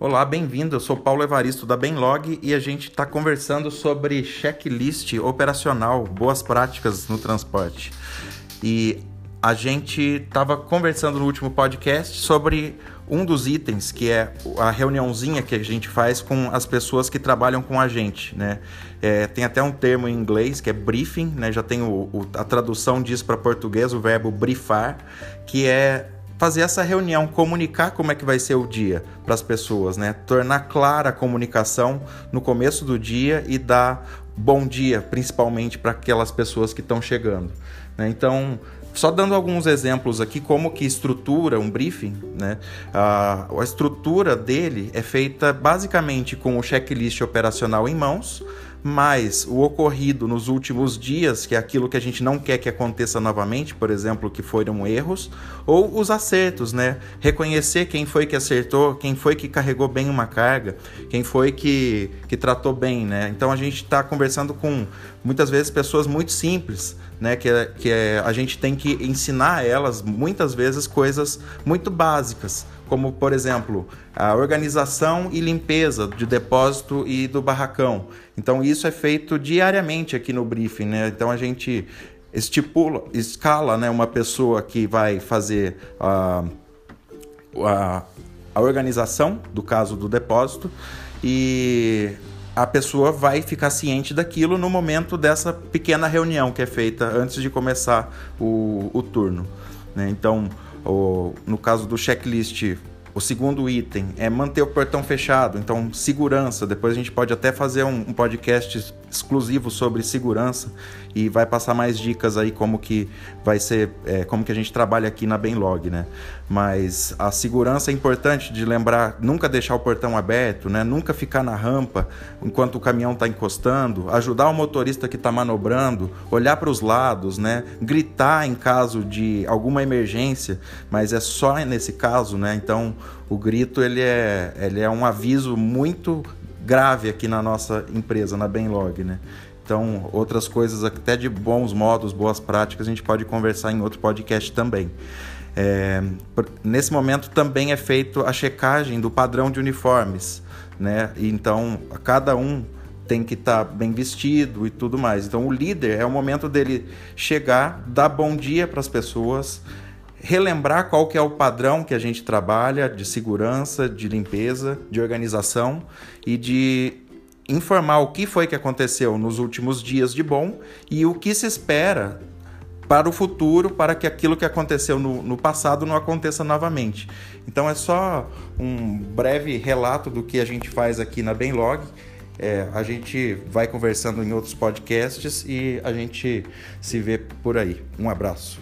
Olá, bem-vindo. Eu sou Paulo Evaristo da Benlog e a gente está conversando sobre checklist operacional, boas práticas no transporte. E a gente estava conversando no último podcast sobre um dos itens que é a reuniãozinha que a gente faz com as pessoas que trabalham com a gente, né? É, tem até um termo em inglês que é briefing, né? Já tem o, o, a tradução disso para português, o verbo briefar, que é fazer essa reunião, comunicar como é que vai ser o dia para as pessoas, né? Tornar clara a comunicação no começo do dia e dar bom dia, principalmente para aquelas pessoas que estão chegando. Né? Então, só dando alguns exemplos aqui, como que estrutura um briefing, né? A, a estrutura dele é feita basicamente com o checklist operacional em mãos, mas o ocorrido nos últimos dias, que é aquilo que a gente não quer que aconteça novamente, por exemplo, que foram erros, ou os acertos, né? Reconhecer quem foi que acertou, quem foi que carregou bem uma carga, quem foi que, que tratou bem, né? Então a gente está conversando com muitas vezes pessoas muito simples, né? Que, é, que é, a gente tem que ensinar elas muitas vezes coisas muito básicas como por exemplo a organização e limpeza de depósito e do barracão. Então isso é feito diariamente aqui no briefing, né? Então a gente estipula, escala, né, uma pessoa que vai fazer a, a, a organização do caso do depósito e a pessoa vai ficar ciente daquilo no momento dessa pequena reunião que é feita antes de começar o, o turno. Né? Então, o, no caso do checklist, o segundo item é manter o portão fechado, então segurança. Depois a gente pode até fazer um, um podcast exclusivo sobre segurança e vai passar mais dicas aí como que vai ser, é, como que a gente trabalha aqui na Benlog, né? Mas a segurança é importante de lembrar, nunca deixar o portão aberto, né? Nunca ficar na rampa enquanto o caminhão está encostando, ajudar o motorista que está manobrando, olhar para os lados, né? Gritar em caso de alguma emergência, mas é só nesse caso, né? Então o grito ele é, ele é um aviso muito grave aqui na nossa empresa, na Benlog, né? Então, outras coisas até de bons modos, boas práticas, a gente pode conversar em outro podcast também. É, nesse momento também é feito a checagem do padrão de uniformes, né? Então, cada um tem que estar tá bem vestido e tudo mais. Então, o líder é o momento dele chegar, dar bom dia para as pessoas, relembrar qual que é o padrão que a gente trabalha de segurança, de limpeza, de organização e de informar o que foi que aconteceu nos últimos dias de bom e o que se espera para o futuro, para que aquilo que aconteceu no, no passado não aconteça novamente. Então é só um breve relato do que a gente faz aqui na Benlog. É, a gente vai conversando em outros podcasts e a gente se vê por aí. Um abraço.